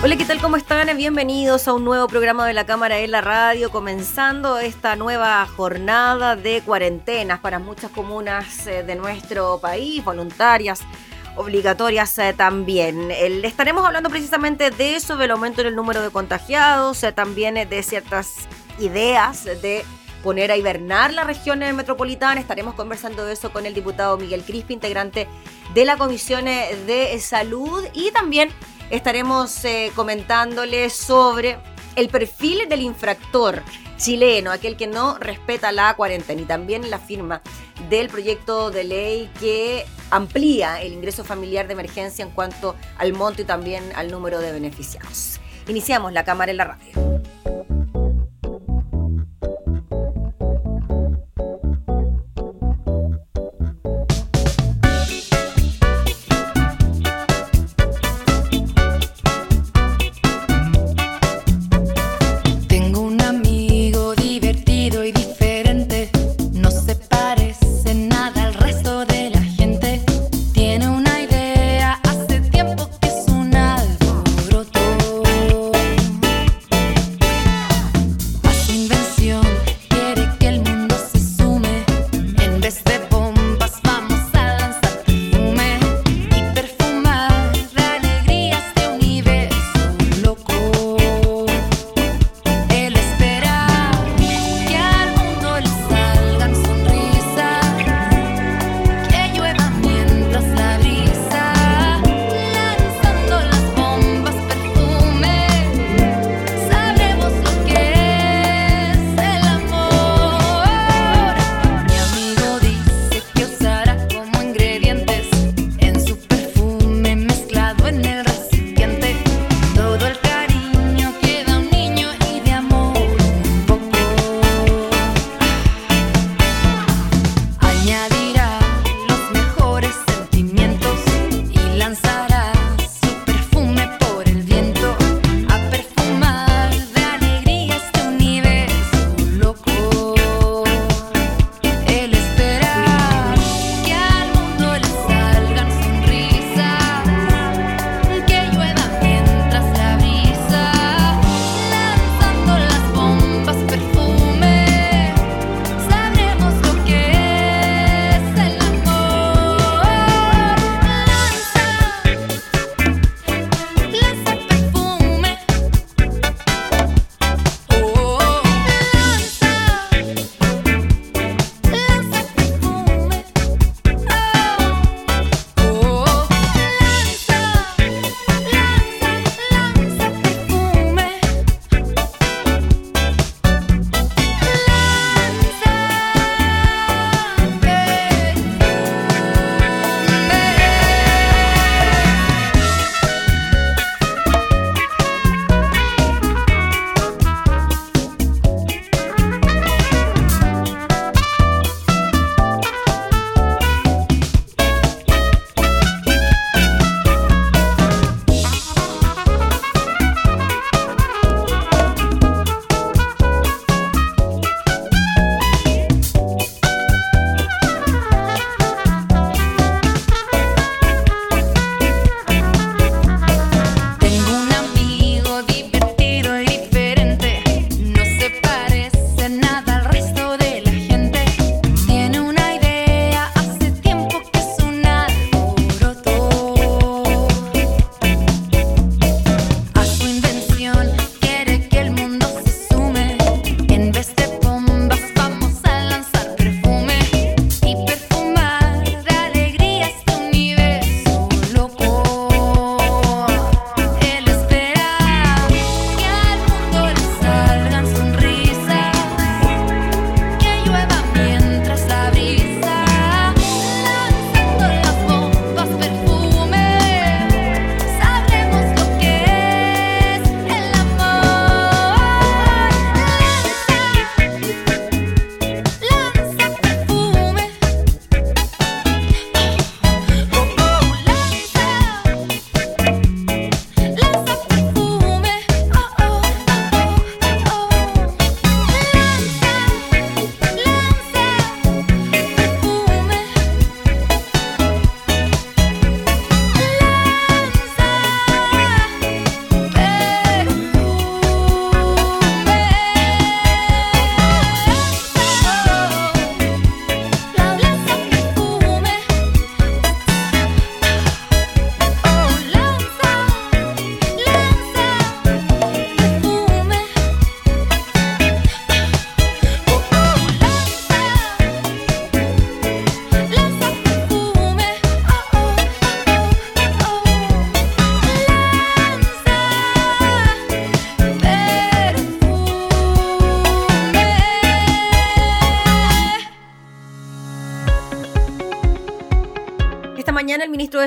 Hola, ¿qué tal? ¿Cómo están? Bienvenidos a un nuevo programa de la Cámara en la Radio, comenzando esta nueva jornada de cuarentenas para muchas comunas eh, de nuestro país, voluntarias, obligatorias eh, también. estaremos hablando precisamente de eso, del aumento en el número de contagiados, eh, también de ciertas ideas de poner a hibernar la región metropolitana. Estaremos conversando de eso con el diputado Miguel Crispi, integrante de la Comisión de Salud y también estaremos eh, comentándoles sobre el perfil del infractor chileno, aquel que no respeta la cuarentena y también la firma del proyecto de ley que amplía el ingreso familiar de emergencia en cuanto al monto y también al número de beneficiados. Iniciamos la cámara en la radio.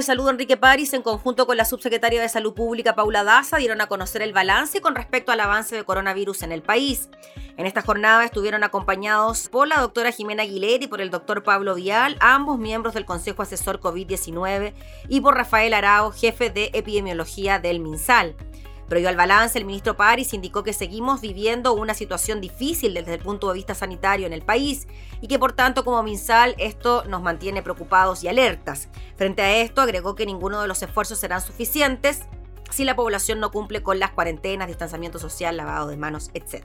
De Salud Enrique París, en conjunto con la subsecretaria de Salud Pública Paula Daza, dieron a conocer el balance con respecto al avance de coronavirus en el país. En esta jornada estuvieron acompañados por la doctora Jimena Aguilera y por el doctor Pablo Vial, ambos miembros del Consejo Asesor COVID-19, y por Rafael Arao, jefe de epidemiología del MinSal. Previo al balance, el ministro París indicó que seguimos viviendo una situación difícil desde el punto de vista sanitario en el país y que por tanto como MinSal esto nos mantiene preocupados y alertas. Frente a esto, agregó que ninguno de los esfuerzos serán suficientes si la población no cumple con las cuarentenas, distanciamiento social, lavado de manos, etc.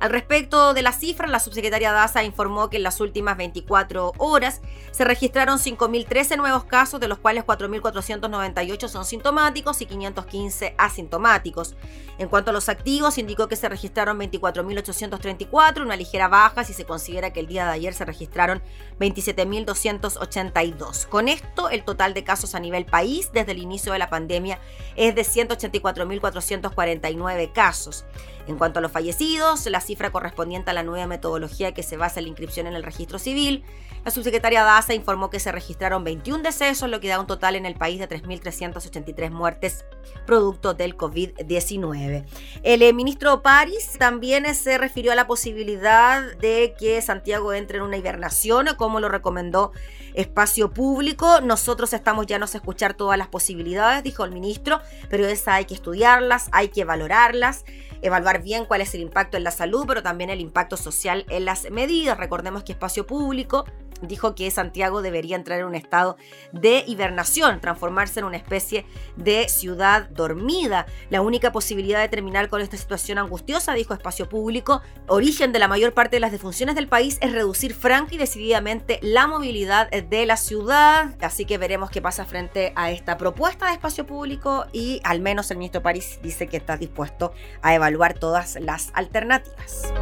Al respecto de las cifras, la subsecretaria Daza informó que en las últimas 24 horas se registraron 5.013 nuevos casos, de los cuales 4.498 son sintomáticos y 515 asintomáticos. En cuanto a los activos, indicó que se registraron 24.834, una ligera baja si se considera que el día de ayer se registraron 27.282. Con esto, el total de casos a nivel país desde el inicio de la pandemia es de 184.449 casos. En cuanto a los fallecidos, la cifra correspondiente a la nueva metodología que se basa en la inscripción en el registro civil, la subsecretaria Daza informó que se registraron 21 decesos, lo que da un total en el país de 3.383 muertes producto del COVID-19. El eh, ministro París también eh, se refirió a la posibilidad de que Santiago entre en una hibernación, como lo recomendó Espacio Público. Nosotros estamos ya a escuchar todas las posibilidades, dijo el ministro, pero esa hay que estudiarlas, hay que valorarlas evaluar bien cuál es el impacto en la salud, pero también el impacto social en las medidas. Recordemos que espacio público dijo que Santiago debería entrar en un estado de hibernación, transformarse en una especie de ciudad dormida. La única posibilidad de terminar con esta situación angustiosa, dijo Espacio Público, origen de la mayor parte de las defunciones del país, es reducir franca y decididamente la movilidad de la ciudad. Así que veremos qué pasa frente a esta propuesta de Espacio Público y al menos el ministro París dice que está dispuesto a evaluar todas las alternativas.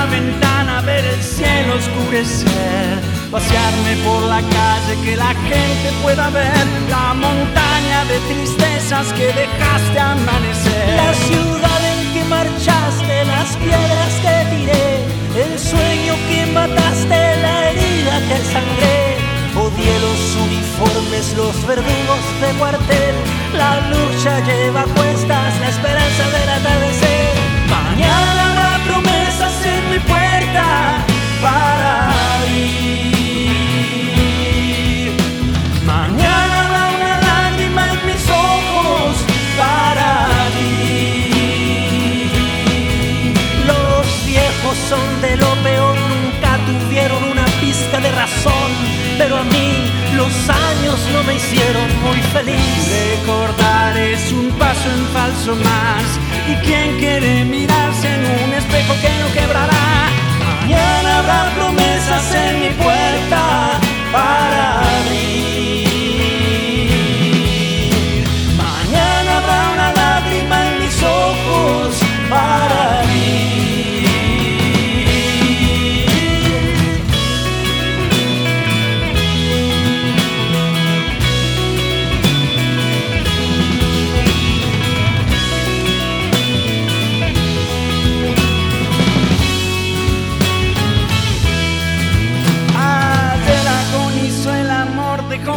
La ventana, ver el cielo oscurecer, pasearme por la calle que la gente pueda ver, la montaña de tristezas que dejaste amanecer, la ciudad en que marchaste, las piedras que tiré, el sueño que mataste, la herida que sangré. Odié los uniformes, los verdugos de cuartel, la lucha lleva cuestas, la esperanza del atardecer. Mañana promesas en mi puerta para ir. Mañana habrá una lágrima en mis ojos para ir. Los viejos son de lo peor, nunca tuvieron una pizca de razón, pero a mí los años no me hicieron muy feliz. Recordar es un paso en falso más y quien quiere mirarse en un espejo que no quebrará. Mañana habrá promesas en mi puerta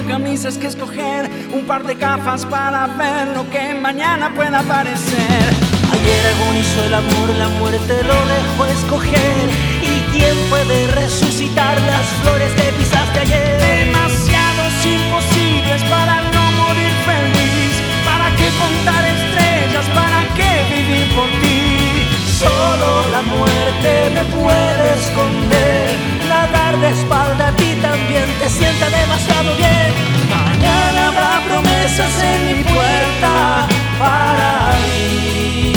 camisas que escoger, un par de gafas para ver lo que mañana pueda aparecer. Ayer agonizó el amor, la muerte lo dejó escoger. ¿Y quién puede resucitar las flores que pisaste ayer? Demasiados imposibles para no morir feliz. ¿Para qué contar estrellas? ¿Para qué vivir por ti? Solo la muerte me puede esconder dar de espalda a ti también te sienta demasiado bien. Mañana habrá promesas en mi puerta para mí.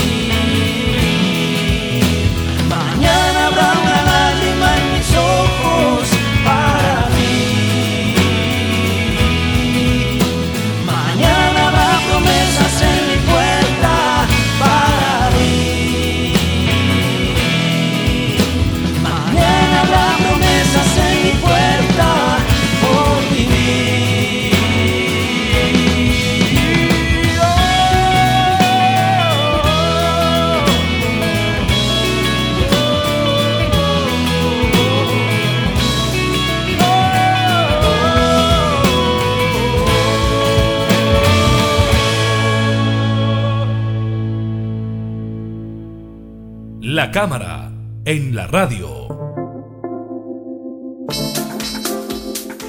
La cámara en la radio.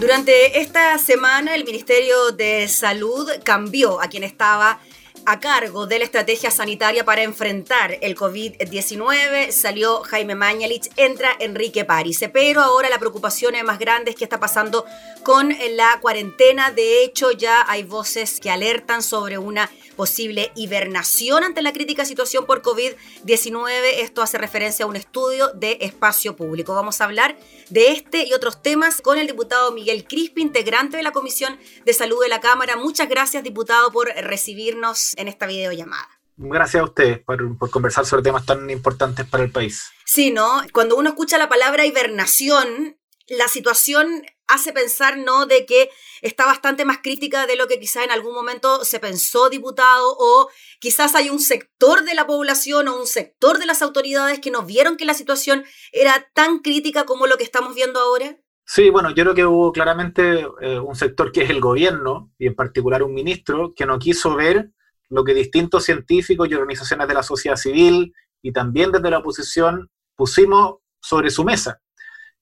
Durante esta semana el Ministerio de Salud cambió a quien estaba a cargo de la estrategia sanitaria para enfrentar el COVID-19. Salió Jaime Mañalich, entra Enrique París. Pero ahora la preocupación es más grande es qué está pasando con la cuarentena. De hecho, ya hay voces que alertan sobre una posible hibernación ante la crítica situación por COVID-19. Esto hace referencia a un estudio de espacio público. Vamos a hablar de este y otros temas con el diputado Miguel Crispi, integrante de la Comisión de Salud de la Cámara. Muchas gracias, diputado, por recibirnos en esta videollamada. Gracias a ustedes por, por, conversar sobre temas tan importantes para el país. Sí, ¿no? Cuando uno escucha la palabra hibernación, la situación hace pensar, ¿no?, de que está bastante más crítica de lo que quizás en algún momento se pensó, diputado, o quizás hay un sector de la población o un sector de las autoridades que no vieron que la situación era tan crítica como lo que estamos viendo ahora. Sí, bueno, yo creo que hubo claramente eh, un sector que es el gobierno, y en particular un ministro, que no quiso ver lo que distintos científicos y organizaciones de la sociedad civil y también desde la oposición pusimos sobre su mesa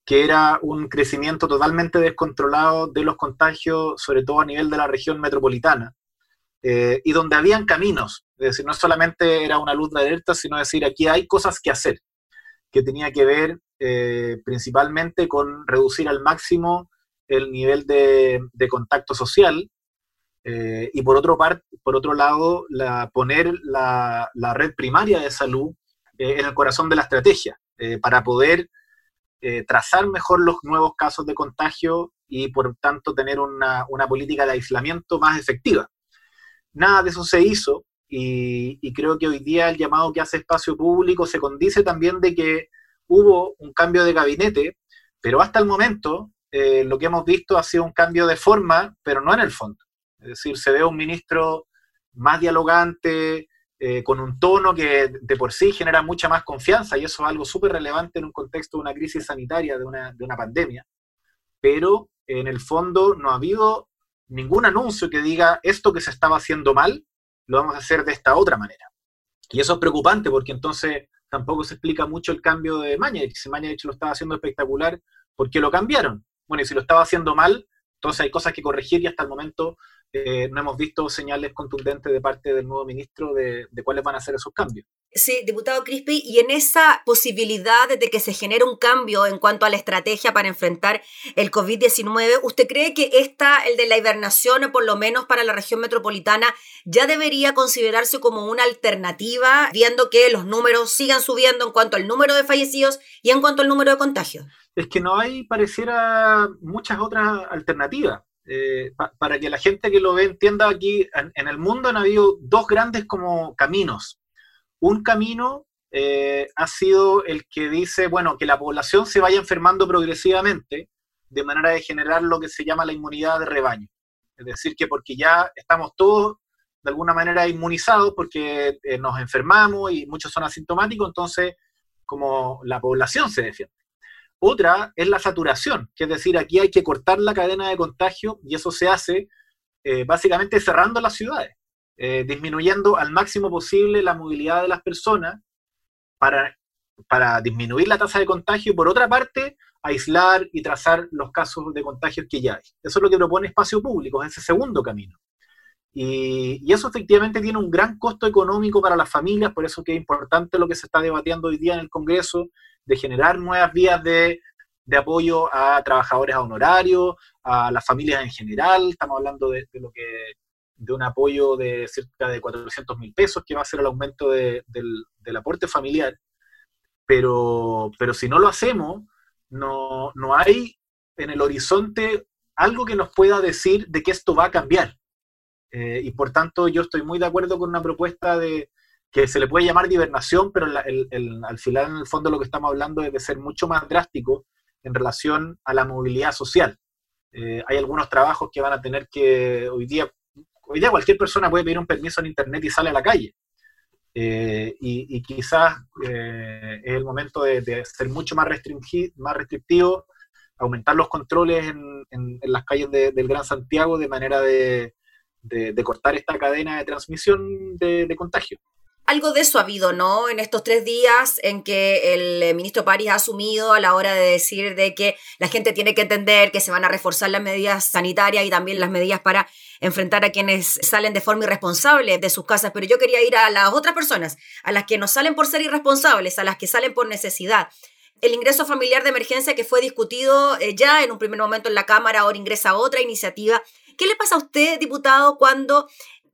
que era un crecimiento totalmente descontrolado de los contagios, sobre todo a nivel de la región metropolitana, eh, y donde habían caminos, es decir, no solamente era una luz de alerta, sino decir, aquí hay cosas que hacer, que tenía que ver eh, principalmente con reducir al máximo el nivel de, contacto social, eh, y por otro, lado, la, poner la, red primaria de salud en el corazón de la estrategia, para poder eh, trazar mejor los nuevos casos de contagio y por tanto tener una, política de aislamiento más efectiva. Nada de eso se hizo y, creo que hoy día el llamado que hace espacio público se condice también de que hubo un cambio de gabinete, pero hasta el momento eh, lo que hemos visto ha sido un cambio de forma, pero no en el fondo. Es decir, se ve un ministro más dialogante, eh, con un tono que de por sí genera mucha más confianza, y eso es algo súper relevante en un contexto de una crisis sanitaria, de una, de una pandemia. Pero en el fondo no ha habido ningún anuncio que diga esto que se estaba haciendo mal, lo vamos a hacer de esta otra manera. Y eso es preocupante porque entonces tampoco se explica mucho el cambio de Mañez. Si Mañez lo estaba haciendo espectacular, ¿por qué lo cambiaron? Bueno, y si lo estaba haciendo mal, entonces hay cosas que corregir y hasta el momento eh, no hemos visto señales contundentes de parte del nuevo ministro de, cuáles van a ser esos cambios. Sí, diputado Crispi, y en esa posibilidad de que se genere un cambio en cuanto a la estrategia para enfrentar el COVID-19, ¿usted cree que esta, el de la hibernación, por lo menos para la región metropolitana, ya debería considerarse como una alternativa, viendo que los números sigan subiendo en cuanto al número de fallecidos y en cuanto al número de contagios? Es que no hay, pareciera, muchas otras alternativas. Eh, para que la gente que lo ve entienda aquí, en, el mundo han habido dos grandes como caminos. Un camino eh, ha sido el que dice, bueno, que la población se vaya enfermando progresivamente de manera de generar lo que se llama la inmunidad de rebaño. Es decir, que porque ya estamos todos de alguna manera inmunizados porque eh, nos enfermamos y muchos son asintomáticos, entonces como la población se defiende. Otra es la saturación, que es decir, aquí hay que cortar la cadena de contagio y eso se hace eh, básicamente cerrando las ciudades, eh, disminuyendo al máximo posible la movilidad de las personas para, para disminuir la tasa de contagio y por otra parte aislar y trazar los casos de contagios que ya hay. Eso es lo que propone espacio público, es ese segundo camino. Y, y, eso efectivamente tiene un gran costo económico para las familias, por eso que es importante lo que se está debatiendo hoy día en el Congreso, de generar nuevas vías de, apoyo a trabajadores a honorarios, a las familias en general. Estamos hablando de, lo que de un apoyo de cerca de 400 mil pesos, que va a ser el aumento del, aporte familiar. Pero, pero si no lo hacemos, no, no hay en el horizonte algo que nos pueda decir de que esto va a cambiar. Eh, y por tanto, yo estoy muy de acuerdo con una propuesta de, que se le puede llamar hibernación, pero al final, en el fondo, lo que estamos hablando es de ser mucho más drástico en relación a la movilidad social. Eh, hay algunos trabajos que van a tener que, hoy día, hoy día cualquier persona puede pedir un permiso en Internet y sale a la calle. Eh, y, quizás eh, es el momento de, ser mucho más, más restrictivo, aumentar los controles en, las calles del Gran Santiago de manera de, cortar esta cadena de transmisión de contagio. Algo de eso ha habido, ¿no? En estos tres días en que el eh, ministro París ha asumido a la hora de decir de que la gente tiene que entender que se van a reforzar las medidas sanitarias y también las medidas para enfrentar a quienes salen de forma irresponsable de sus casas. Pero yo quería ir a las otras personas, a las que no salen por ser irresponsables, a las que salen por necesidad. El ingreso familiar de emergencia que fue discutido eh, ya en un primer momento en la Cámara, ahora ingresa otra iniciativa. ¿Qué le pasa a usted, diputado, cuando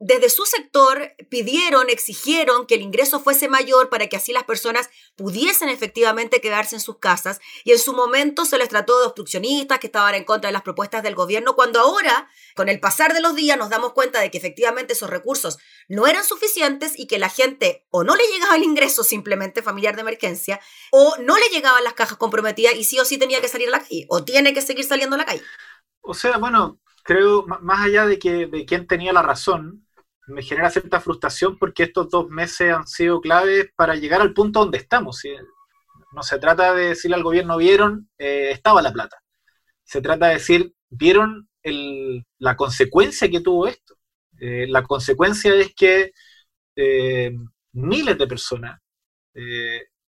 desde su sector pidieron, exigieron que el ingreso fuese mayor para que así las personas pudiesen efectivamente quedarse en sus casas y en su momento se les trató de obstruccionistas que estaban en contra de las propuestas del gobierno, cuando ahora, con el pasar de los días, nos damos cuenta de que efectivamente esos recursos no eran suficientes y que la gente o no le llegaba el ingreso simplemente familiar de emergencia o no le llegaban las cajas comprometidas y sí o sí tenía que salir a la calle o tiene que seguir saliendo a la calle. O sea, bueno, creo, más allá de que de quién tenía la razón, me genera cierta frustración porque estos dos meses han sido claves para llegar al punto donde estamos. No se trata de decirle al gobierno, vieron, eh, estaba la plata. Se trata de decir, vieron la consecuencia que tuvo esto. Eh, la consecuencia es que eh, miles de personas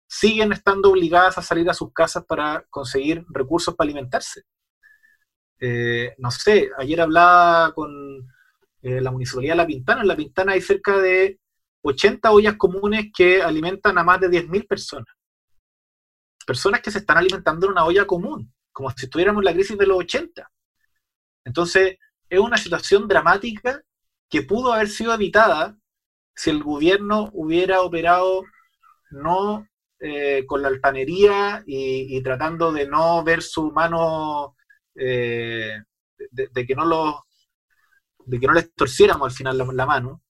siguen estando obligadas a salir a sus casas para conseguir recursos para alimentarse. no sé, ayer hablaba con eh, la Municipalidad de La Pintana. En La Pintana hay cerca de 80 ollas comunes que alimentan a más de 10.000 personas. Personas que se están alimentando en una olla común, como si estuviéramos en la crisis de los 80. Entonces, es una situación dramática que pudo haber sido evitada si el gobierno hubiera operado no eh, con la altanería y, tratando de no ver su mano, eh, de, que no los de que no les torciéramos al final la, mano,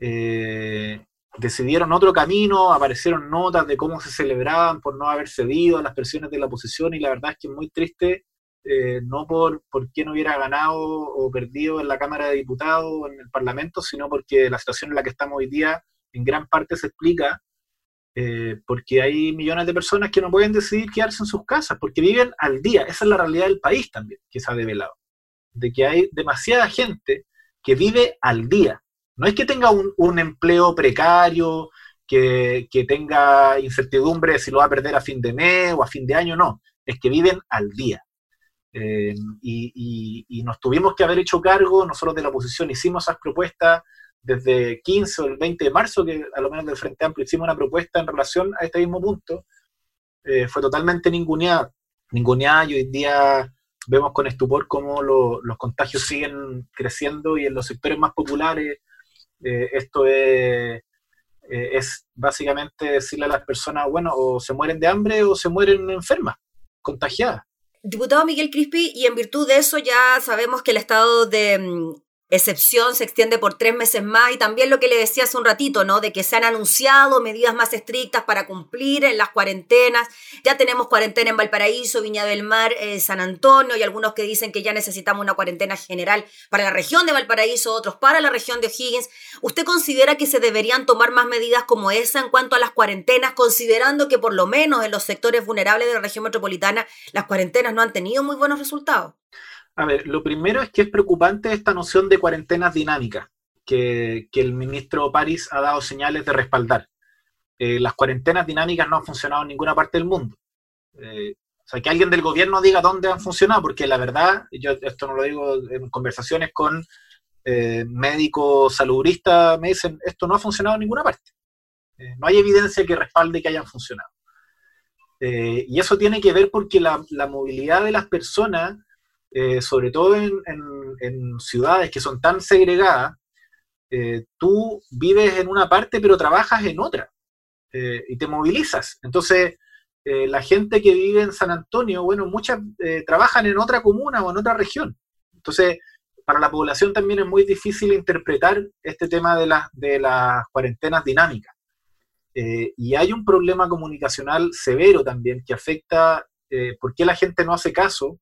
eh, decidieron otro camino, aparecieron notas de cómo se celebraban por no haber cedido a las presiones de la oposición y la verdad es que es muy triste, eh, no por, por quién hubiera ganado o perdido en la Cámara de Diputados o en el Parlamento, sino porque la situación en la que estamos hoy día en gran parte se explica eh, porque hay millones de personas que no pueden decidir quedarse en sus casas, porque viven al día. Esa es la realidad del país también, que se ha develado. De que hay demasiada gente que vive al día. No es que tenga un, empleo precario, que, tenga incertidumbre si lo va a perder a fin de mes o a fin de año, no. Es que viven al día. Eh, y, nos tuvimos que haber hecho cargo, nosotros de la oposición hicimos esas propuestas desde 15 o el 20 de marzo, que a lo menos del Frente Amplio hicimos una propuesta en relación a este mismo punto, eh, fue totalmente ninguneada, ninguneada y hoy día vemos con estupor cómo los contagios siguen creciendo y en los sectores más populares eh, esto es, eh, es básicamente decirle a las personas, bueno, o se mueren de hambre o se mueren enfermas, contagiadas. Diputado Miguel Crispi, y en virtud de eso ya sabemos que el estado de mm, excepción se extiende por tres meses más y también lo que le decía hace un ratito, ¿no? De que se han anunciado medidas más estrictas para cumplir en las cuarentenas. Ya tenemos cuarentena en Valparaíso, Viña del Mar, eh, San Antonio y algunos que dicen que ya necesitamos una cuarentena general para la región de Valparaíso, otros para la región de O'Higgins. ¿Usted considera que se deberían tomar más medidas como esa en cuanto a las cuarentenas, considerando que por lo menos en los sectores vulnerables de la región metropolitana las cuarentenas no han tenido muy buenos resultados? A ver, lo primero es que es preocupante esta noción de cuarentenas dinámicas que, el ministro París ha dado señales de respaldar. Eh, las cuarentenas dinámicas no han funcionado en ninguna parte del mundo. Eh, o sea, que alguien del gobierno diga dónde han funcionado, porque la verdad, yo esto no lo digo en conversaciones con eh, médicos saludistas, me dicen, esto no ha funcionado en ninguna parte. no hay evidencia que respalde que hayan funcionado. y eso tiene que ver porque la, la movilidad de las personas eh, sobre todo en, ciudades que son tan segregadas, eh, tú vives en una parte pero trabajas en otra eh, y te movilizas. Entonces, la gente que vive en San Antonio, bueno, muchas trabajan en otra comuna o en otra región. Entonces, para la población también es muy difícil interpretar este tema de, de las cuarentenas dinámicas. y hay un problema comunicacional severo también que afecta por qué la gente no hace caso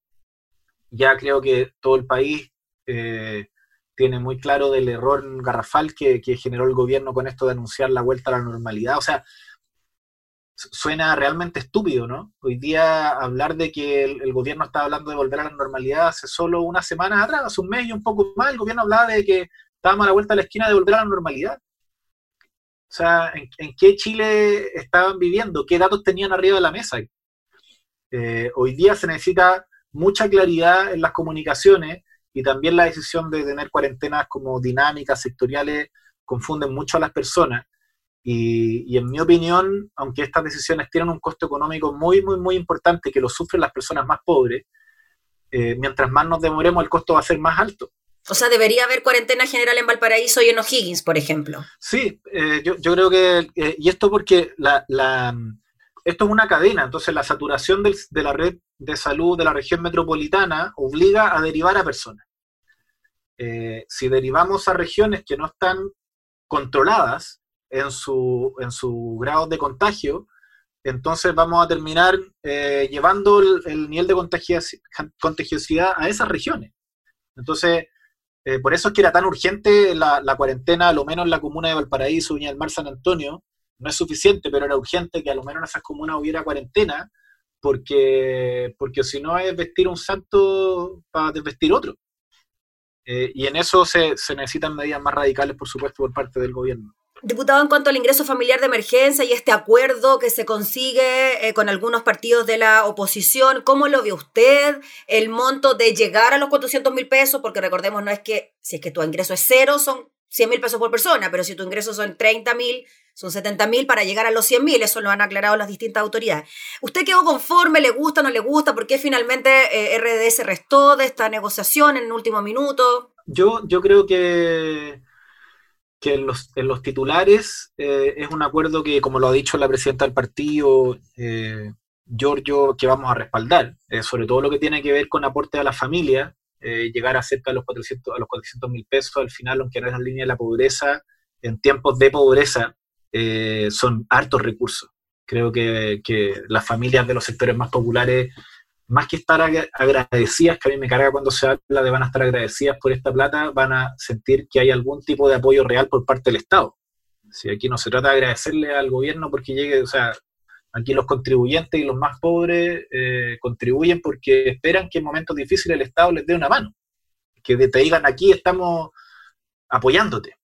ya creo que todo el país eh, tiene muy claro del error garrafal que, generó el gobierno con esto de anunciar la vuelta a la normalidad. O sea, suena realmente estúpido, ¿no? Hoy día hablar de que el, gobierno estaba hablando de volver a la normalidad hace solo unas semanas atrás, hace un mes y un poco más, el gobierno hablaba de que estábamos a la vuelta a la esquina de volver a la normalidad. O sea, ¿en, qué Chile estaban viviendo? ¿Qué datos tenían arriba de la mesa? Eh, hoy día se necesita mucha claridad en las comunicaciones y también la decisión de tener cuarentenas como dinámicas, sectoriales, confunden mucho a las personas. Y, en mi opinión, aunque estas decisiones tienen un costo económico muy, muy, muy importante que lo sufren las personas más pobres, eh, mientras más nos demoremos, el costo va a ser más alto. O sea, debería haber cuarentena general en Valparaíso y en O'Higgins, por ejemplo. Sí, eh, yo, yo, creo que, eh, y esto porque la, la, esto es una cadena, entonces la saturación del, de la red de salud de la región metropolitana obliga a derivar a personas. si derivamos a regiones que no están controladas, en su, en su grado de contagio, entonces vamos a terminar eh, llevando el, nivel de contagiosidad a esas regiones. Entonces, eh, por eso es que era tan urgente la, cuarentena, a lo menos en la comuna de Valparaíso, Viña del Mar, San Antonio. No es suficiente, pero era urgente que a lo menos en esas comunas hubiera cuarentena, porque, porque si no es vestir un santo para desvestir otro. Eh, y en eso se, se necesitan medidas más radicales, por supuesto, por parte del gobierno. Diputado, en cuanto al ingreso familiar de emergencia y este acuerdo que se consigue eh, con algunos partidos de la oposición, ¿cómo lo ve usted? El monto de llegar a los 400 mil pesos, porque recordemos, no es que si es que tu ingreso es cero, son 100 mil pesos por persona, pero si tu ingreso son 30 mil, son 70 mil para llegar a los 100 mil, eso lo han aclarado las distintas autoridades. ¿Usted quedó conforme? ¿Le gusta? ¿No le gusta? ¿Por qué finalmente eh, RD se restó de esta negociación en el último minuto? Yo, yo creo que que en los, en los titulares eh, es un acuerdo que, como lo ha dicho la presidenta del partido, eh, Giorgio, que vamos a respaldar, eh, sobre todo lo que tiene que ver con aporte a la familia, llegar a cerca de los 400 a los 400 mil pesos al final, aunque no es la línea de la pobreza, en tiempos de pobreza son hartos recursos. Creo que, que las familias de los sectores más populares más que estar agradecidas, que a mí me carga cuando se habla de van a estar agradecidas por esta plata, van a sentir que hay algún tipo de apoyo real por parte del Estado. Si aquí no se trata de agradecerle al gobierno porque llegue, o sea, aquí los contribuyentes y los más pobres eh, contribuyen porque esperan que en momentos difíciles el Estado les dé una mano, que te digan aquí estamos apoyándote.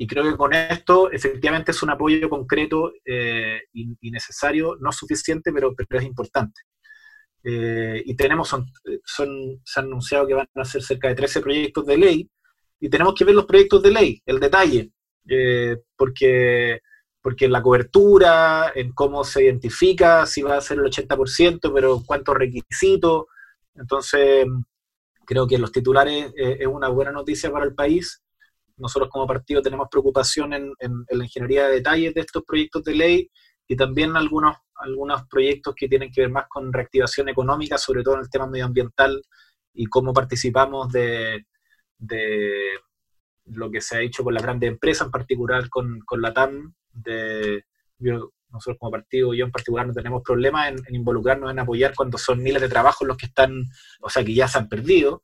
Y creo que con esto efectivamente es un apoyo concreto eh, y, necesario, no suficiente, pero, pero es importante. Eh, y tenemos, son, son, se han anunciado que van a ser cerca de 13 proyectos de ley, y tenemos que ver los proyectos de ley, el detalle, eh, porque, porque la cobertura, en cómo se identifica, si va a ser el 80%, pero cuántos requisitos, entonces creo que los titulares es una buena noticia para el país. Nosotros como partido tenemos preocupación en, en la ingeniería de detalles de estos proyectos de ley y también algunos algunos proyectos que tienen que ver más con reactivación económica, sobre todo en el tema medioambiental y cómo participamos de, lo que se ha hecho con las grandes empresas, en particular con, la TAM. De, nosotros como partido, yo en particular, no tenemos problemas en, involucrarnos, en apoyar cuando son miles de trabajos los que están, o sea, que ya se han perdido,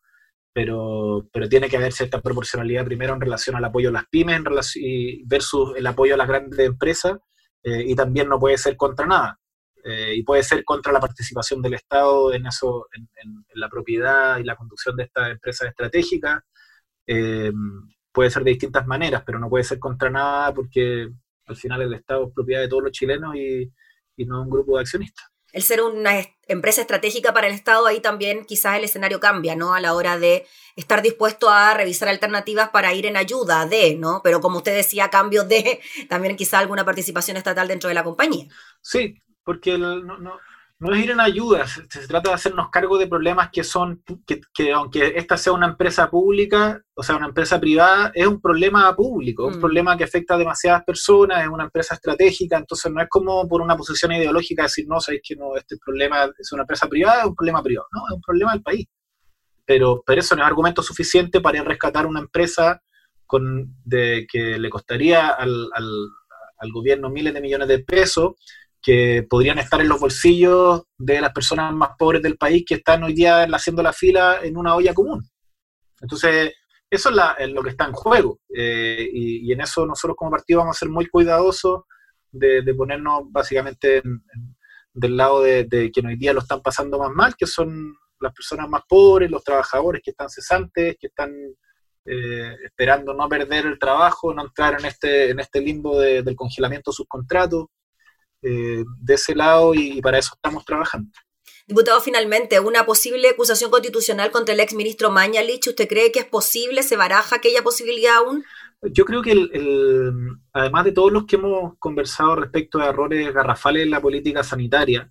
pero, pero tiene que haber cierta proporcionalidad primero en relación al apoyo a las pymes en relación, versus el apoyo a las grandes empresas, eh, y también no puede ser contra nada. Eh, y puede ser contra la participación del Estado en eso, en, la propiedad y la conducción de esta empresa estratégica. Eh, puede ser de distintas maneras, pero no puede ser contra nada porque al final el Estado es propiedad de todos los chilenos y, y no un grupo de accionistas. El ser una empresa estratégica para el Estado, ahí también quizás el escenario cambia, ¿no? A la hora de estar dispuesto a revisar alternativas para ir en ayuda de, ¿no? Pero como usted decía, a cambio de también quizá alguna participación estatal dentro de la compañía. Sí, porque no, no, no, es ir en ayuda, se, trata de hacernos cargo de problemas que son, que, aunque esta sea una empresa pública, o sea, una empresa privada, es un problema público, un mm. problema que afecta a demasiadas personas, es una empresa estratégica, entonces no es como por una posición ideológica decir, no, sabéis que no, este problema es una empresa privada, es un problema privado, no, es un problema del país. Pero, pero eso no es argumento suficiente para rescatar una empresa con, de, que le costaría al, al, al gobierno miles de millones de pesos que podrían estar en los bolsillos de las personas más pobres del país que están hoy día haciendo la fila en una olla común. Entonces, eso es, lo que está en juego. Eh, y, en eso nosotros como partido vamos a ser muy cuidadosos de, ponernos básicamente del lado de, de quien hoy día lo están pasando más mal, que son las personas más pobres, los trabajadores que están cesantes, que están eh, esperando no perder el trabajo, no entrar en este, en este limbo del congelamiento de sus contratos, eh, de ese lado y, para eso estamos trabajando. Diputado, finalmente, una posible acusación constitucional contra el exministro Mañalich, ¿usted cree que es posible? ¿Se baraja aquella posibilidad aún? Yo creo que, el, además de todos los que hemos conversado respecto a errores garrafales en la política sanitaria,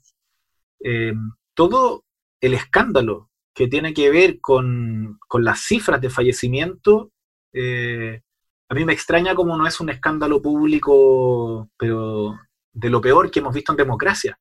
eh, todo el escándalo que tiene que ver con, las cifras de fallecimiento, eh, a mí me extraña como no es un escándalo público, pero de lo peor que hemos visto en democracia.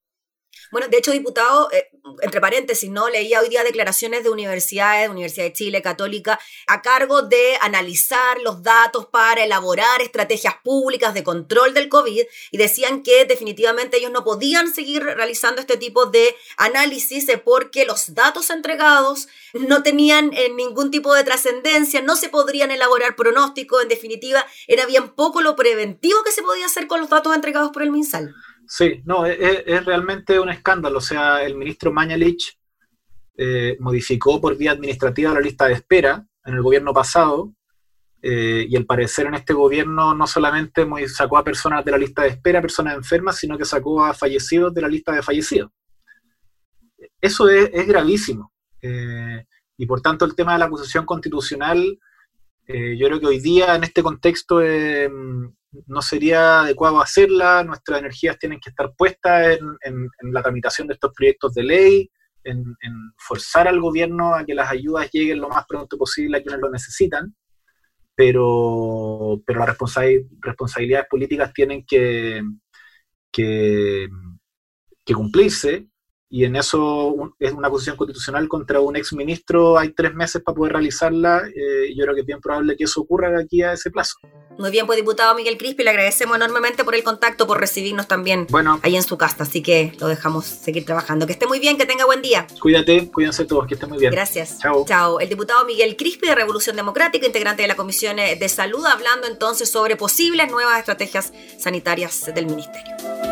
Bueno, de hecho, diputado, eh, entre paréntesis, ¿no? Leía hoy día declaraciones de universidades, Universidad de Chile, Católica, a cargo de analizar los datos para elaborar estrategias públicas de control del COVID y decían que definitivamente ellos no podían seguir realizando este tipo de análisis porque los datos entregados no tenían eh, ningún tipo de trascendencia, no se podrían elaborar pronósticos, en definitiva, era bien poco lo preventivo que se podía hacer con los datos entregados por el MinSal. Sí, no, es, realmente un escándalo. O sea, el ministro Mañalich eh, modificó por vía administrativa la lista de espera en el gobierno pasado eh, y al parecer en este gobierno no solamente sacó a personas de la lista de espera, personas enfermas, sino que sacó a fallecidos de la lista de fallecidos. Eso es, gravísimo. Eh, y por tanto el tema de la acusación constitucional, yo creo que hoy día en este contexto no sería adecuado hacerla, nuestras energías tienen que estar puestas en, la tramitación de estos proyectos de ley, en, forzar al gobierno a que las ayudas lleguen lo más pronto posible a quienes lo necesitan, pero, pero las responsabilidades políticas tienen que, que cumplirse y en eso es una acusación constitucional contra un exministro, hay tres meses para poder realizarla, eh, yo creo que es bien probable que eso ocurra de aquí a ese plazo. Muy bien, pues diputado Miguel Crispi, le agradecemos enormemente por el contacto, por recibirnos también bueno, ahí en su casa, así que lo dejamos seguir trabajando. Que esté muy bien, que tenga buen día. Cuídate, cuídense todos, que esté muy bien. Gracias. Chao. Chao. El diputado Miguel Crispi de Revolución Democrática, integrante de la Comisión de Salud, hablando entonces sobre posibles nuevas estrategias sanitarias del Ministerio.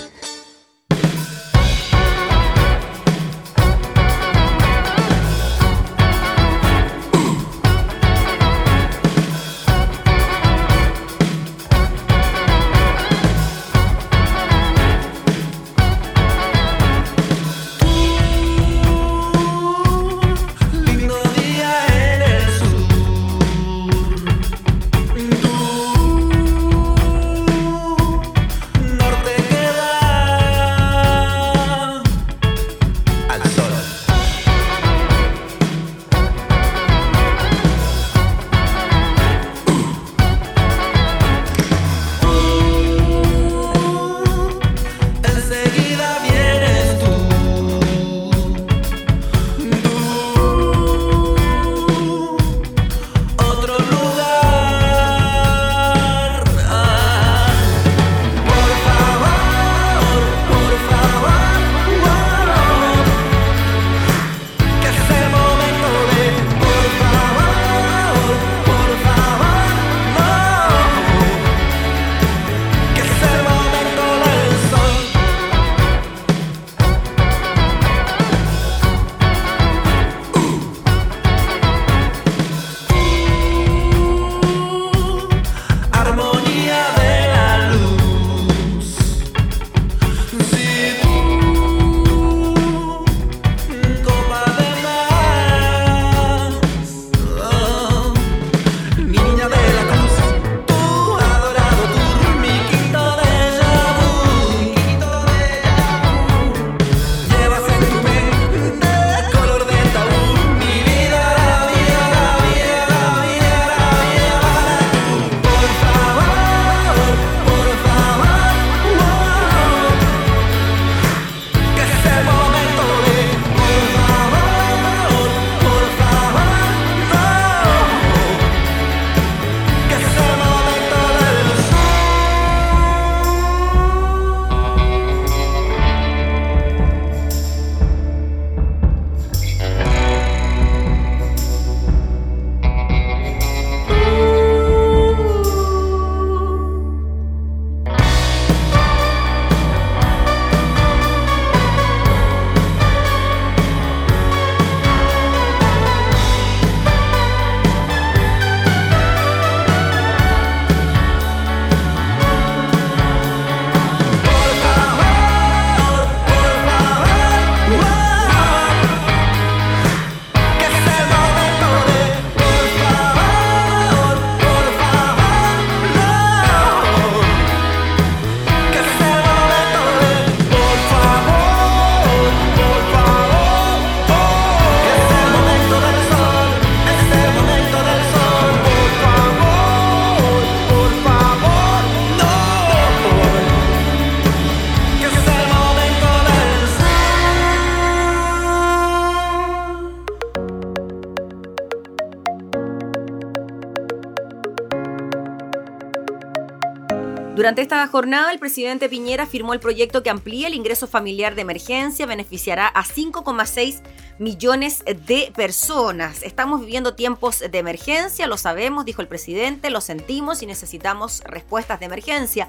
Durante esta jornada, el presidente Piñera firmó el proyecto que amplía el ingreso familiar de emergencia, beneficiará a 5,6 millones de personas. Estamos viviendo tiempos de emergencia, lo sabemos, dijo el presidente, lo sentimos y necesitamos respuestas de emergencia.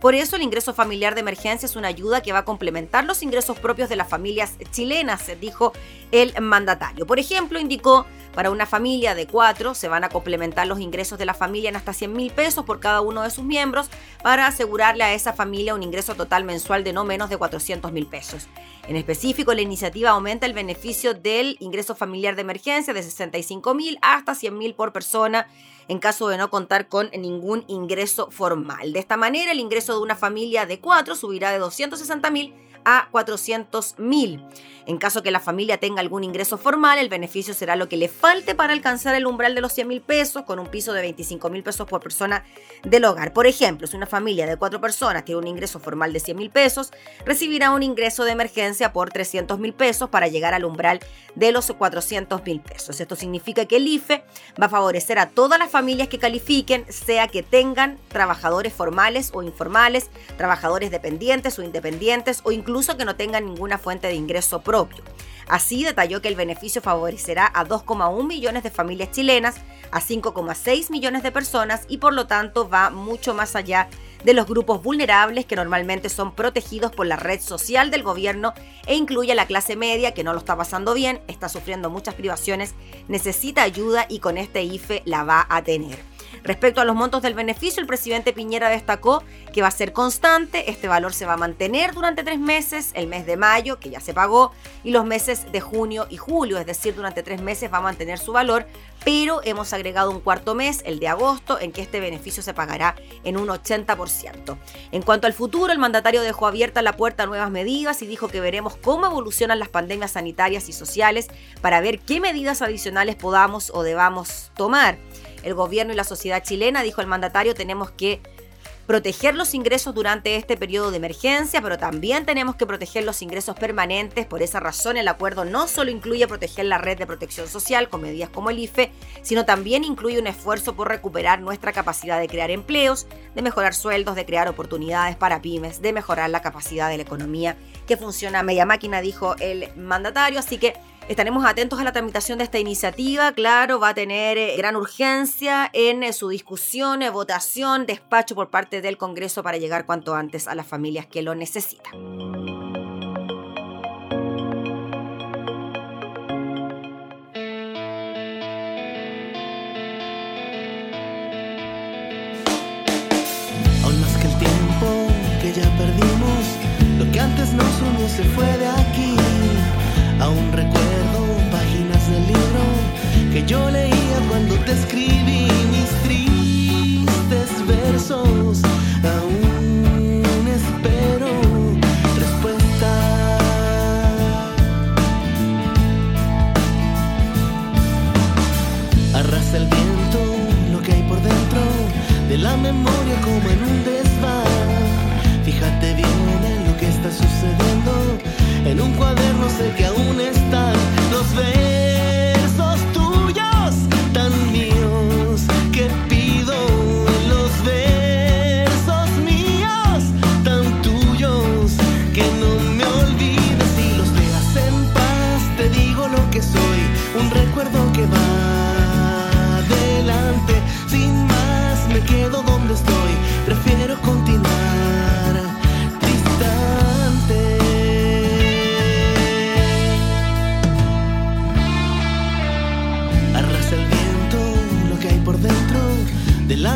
Por eso el ingreso familiar de emergencia es una ayuda que va a complementar los ingresos propios de las familias chilenas, dijo el mandatario. Por ejemplo, indicó para una familia de cuatro se van a complementar los ingresos de la familia en hasta 100 mil pesos por cada uno de sus miembros para asegurarle a esa familia un ingreso total mensual de no menos de 400 mil pesos. En específico, la iniciativa aumenta el beneficio del ingreso familiar de emergencia de 65 mil hasta 100 mil por persona en caso de no contar con ningún ingreso formal. De esta manera, el ingreso de una familia de cuatro subirá de 260 mil a 400 mil. En caso que la familia tenga algún ingreso formal, el beneficio será lo que le falte para alcanzar el umbral de los 100 mil pesos con un piso de 25 mil pesos por persona del hogar. Por ejemplo, si una familia de cuatro personas tiene un ingreso formal de 100 mil pesos, recibirá un ingreso de emergencia por 300 mil pesos para llegar al umbral de los 400 mil pesos. Esto significa que el IFE va a favorecer a todas las familias que califiquen, sea que tengan trabajadores formales o informales, trabajadores dependientes o independientes o incluso incluso que no tengan ninguna fuente de ingreso propio. Así detalló que el beneficio favorecerá a 2,1 millones de familias chilenas, a 5,6 millones de personas y por lo tanto va mucho más allá de los grupos vulnerables que normalmente son protegidos por la red social del gobierno e incluye a la clase media que no lo está pasando bien, está sufriendo muchas privaciones, necesita ayuda y con este IFE la va a tener. Respecto a los montos del beneficio, el presidente Piñera destacó que va a ser constante, este valor se va a mantener durante tres meses, el mes de mayo, que ya se pagó, y los meses de junio y julio, es decir, durante tres meses va a mantener su valor, pero hemos agregado un cuarto mes, el de agosto, en que este beneficio se pagará en un 80%. En cuanto al futuro, el mandatario dejó abierta la puerta a nuevas medidas y dijo que veremos cómo evolucionan las pandemias sanitarias y sociales para ver qué medidas adicionales podamos o debamos tomar el gobierno y la sociedad chilena, dijo el mandatario, tenemos que proteger los ingresos durante este periodo de emergencia, pero también tenemos que proteger los ingresos permanentes. Por esa razón, el acuerdo no solo incluye proteger la red de protección social con medidas como el IFE, sino también incluye un esfuerzo por recuperar nuestra capacidad de crear empleos, de mejorar sueldos, de crear oportunidades para pymes, de mejorar la capacidad de la economía que funciona a media máquina, dijo el mandatario. Así que Estaremos atentos a la tramitación de esta iniciativa. Claro, va a tener eh, gran urgencia en eh, su discusión, eh, votación, despacho por parte del Congreso para llegar cuanto antes a las familias que lo necesitan. Ya perdimos, lo que antes nos unió se fue de aquí. Aún recuerdo que yo leía cuando te escribí mis tristes versos. Aún espero respuesta. Arrasa el viento lo que hay por dentro de la memoria como en un desván. Fíjate bien en lo que está sucediendo en un cuaderno sé que aún están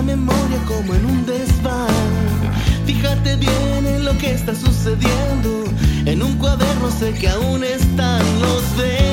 memoria como en un desván. Fíjate bien en lo que está sucediendo. En un cuaderno sé que aún están los versos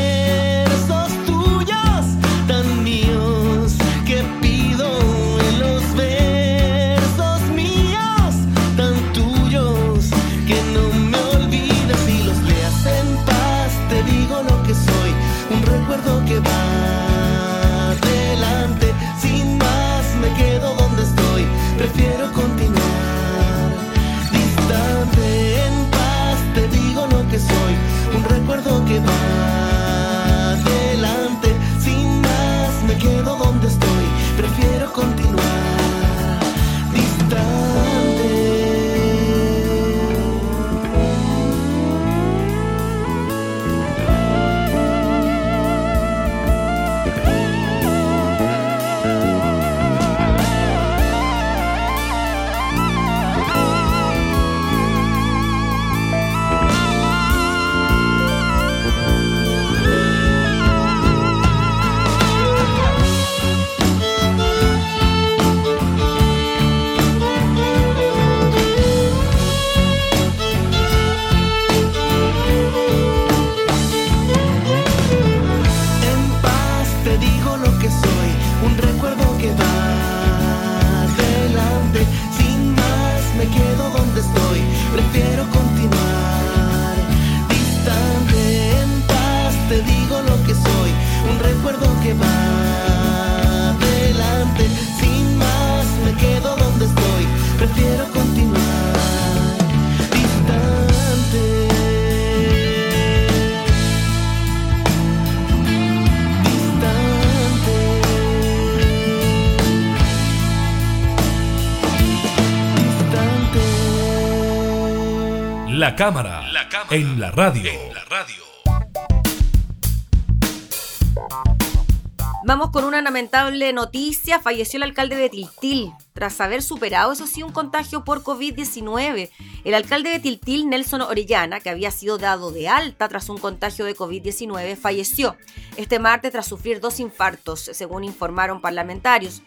La cámara, en la radio. Vamos con una lamentable noticia. Falleció el alcalde de Tiltil tras haber superado, eso sí, un contagio por COVID-19. El alcalde de Tiltil, Nelson Orellana, que había sido dado de alta tras un contagio de COVID-19, falleció este martes tras sufrir dos infartos, según informaron parlamentarios.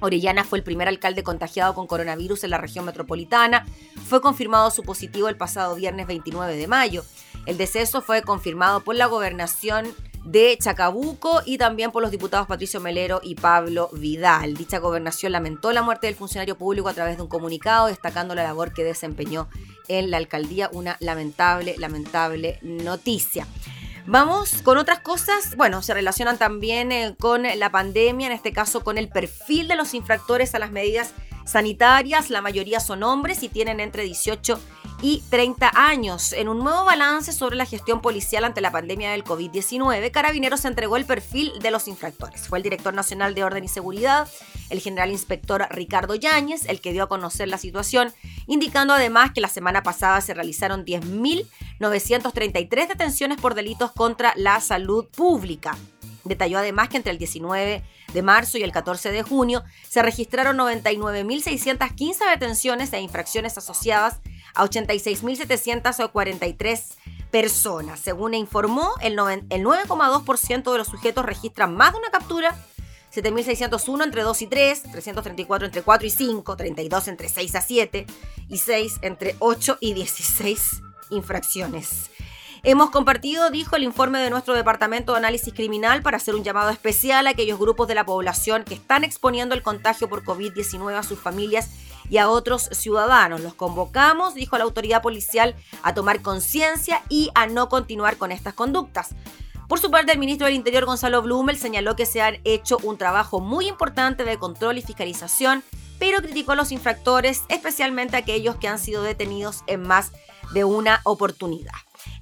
Orellana fue el primer alcalde contagiado con coronavirus en la región metropolitana. Fue confirmado su positivo el pasado viernes 29 de mayo. El deceso fue confirmado por la gobernación de Chacabuco y también por los diputados Patricio Melero y Pablo Vidal. Dicha gobernación lamentó la muerte del funcionario público a través de un comunicado destacando la labor que desempeñó en la alcaldía. Una lamentable, lamentable noticia. Vamos con otras cosas. Bueno, se relacionan también eh, con la pandemia, en este caso con el perfil de los infractores a las medidas sanitarias. La mayoría son hombres y tienen entre 18 y 30 años. En un nuevo balance sobre la gestión policial ante la pandemia del COVID-19, Carabineros entregó el perfil de los infractores. Fue el director nacional de Orden y Seguridad, el general inspector Ricardo Yáñez, el que dio a conocer la situación, indicando además que la semana pasada se realizaron 10.933 detenciones por delitos contra la salud pública. Detalló además que entre el 19 de marzo y el 14 de junio se registraron 99.615 detenciones e infracciones asociadas 86.743 personas. Según informó, el 9,2% de los sujetos registran más de una captura 7.601 entre 2 y 3, 334 entre 4 y 5, 32 entre 6 a 7 y 6 entre 8 y 16 infracciones. Hemos compartido, dijo, el informe de nuestro Departamento de Análisis Criminal para hacer un llamado especial a aquellos grupos de la población que están exponiendo el contagio por COVID-19 a sus familias y a otros ciudadanos. Los convocamos, dijo la autoridad policial, a tomar conciencia y a no continuar con estas conductas. Por su parte, el ministro del Interior, Gonzalo Blumel, señaló que se han hecho un trabajo muy importante de control y fiscalización, pero criticó a los infractores, especialmente aquellos que han sido detenidos en más de una oportunidad.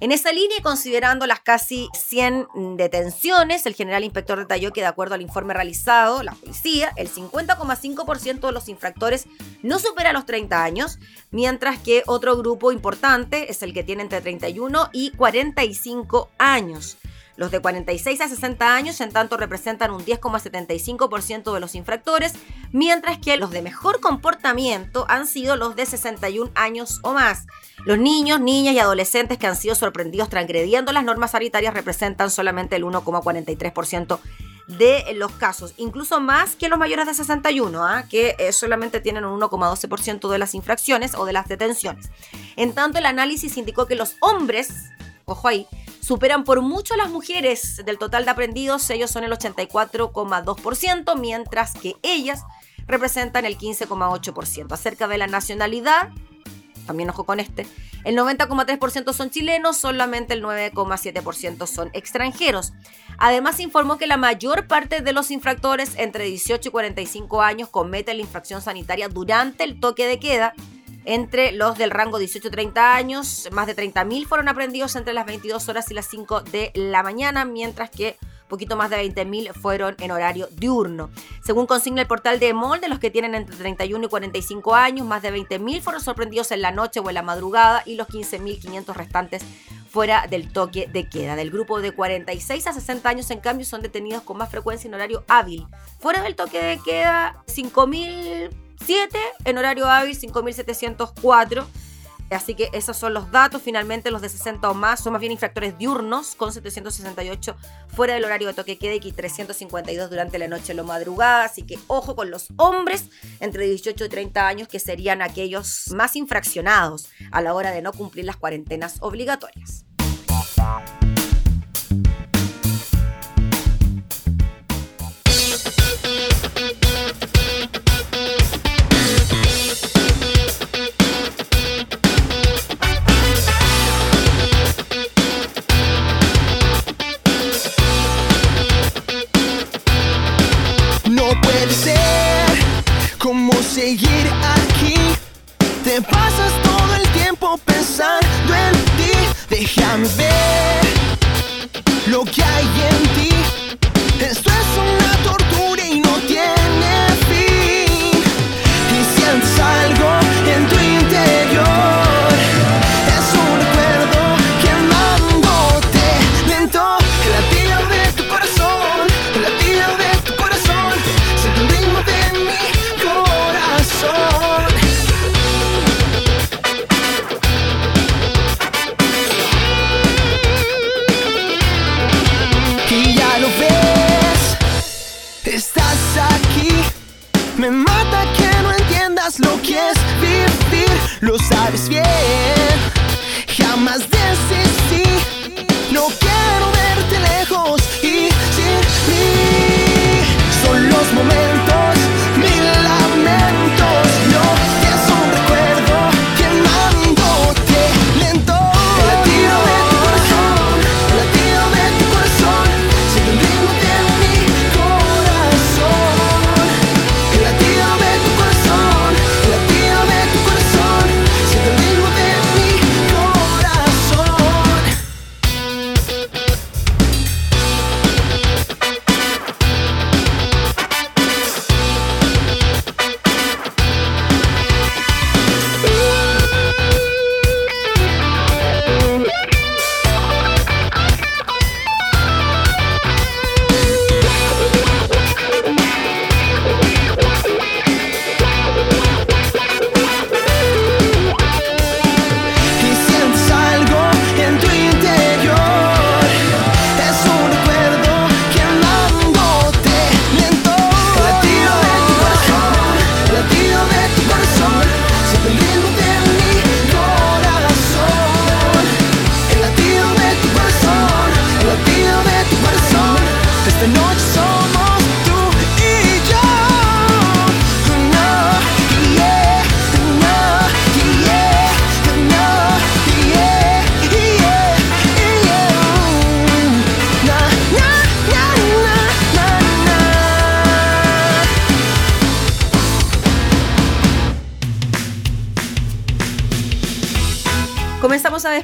En esa línea, considerando las casi 100 detenciones, el general inspector detalló que de acuerdo al informe realizado, la policía, el 50,5% de los infractores no supera los 30 años, mientras que otro grupo importante es el que tiene entre 31 y 45 años. Los de 46 a 60 años, en tanto, representan un 10,75% de los infractores, mientras que los de mejor comportamiento han sido los de 61 años o más. Los niños, niñas y adolescentes que han sido sorprendidos transgrediendo las normas sanitarias representan solamente el 1,43% de los casos, incluso más que los mayores de 61, ¿ah? que eh, solamente tienen un 1,12% de las infracciones o de las detenciones. En tanto, el análisis indicó que los hombres, ojo ahí, superan por mucho las mujeres del total de aprendidos, ellos son el 84,2%, mientras que ellas representan el 15,8%. Acerca de la nacionalidad, también ojo con este, el 90,3% son chilenos, solamente el 9,7% son extranjeros. Además, informó que la mayor parte de los infractores entre 18 y 45 años cometen la infracción sanitaria durante el toque de queda, entre los del rango 18-30 años, más de 30.000 fueron aprendidos entre las 22 horas y las 5 de la mañana, mientras que poquito más de 20.000 fueron en horario diurno. Según consigna el portal de MOL, de los que tienen entre 31 y 45 años, más de 20.000 fueron sorprendidos en la noche o en la madrugada y los 15.500 restantes fuera del toque de queda. Del grupo de 46 a 60 años, en cambio, son detenidos con más frecuencia en horario hábil. Fuera del toque de queda, 5.000 7 en horario hábil 5.704. Así que esos son los datos. Finalmente, los de 60 o más son más bien infractores diurnos, con 768 fuera del horario de toque queda y 352 durante la noche o la madrugada. Así que ojo con los hombres entre 18 y 30 años, que serían aquellos más infraccionados a la hora de no cumplir las cuarentenas obligatorias. Seguir aquí. Te pasas todo el tiempo pensando en ti. Déjame ver lo que hay en ti. lo sabes bien. Jamás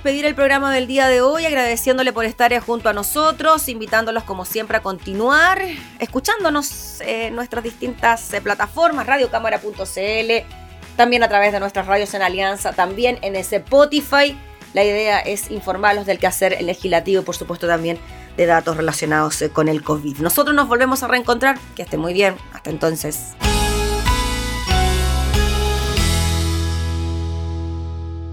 despedir el programa del día de hoy, agradeciéndole por estar junto a nosotros, invitándolos como siempre a continuar, escuchándonos en nuestras distintas eh, plataformas, radiocámara.cl, también a través de nuestras radios en Alianza, también en Spotify. La idea es informarlos del quehacer legislativo y por supuesto también de datos relacionados eh, con el COVID. Nosotros nos volvemos a reencontrar, que esté muy bien, hasta entonces.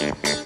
Спасибо.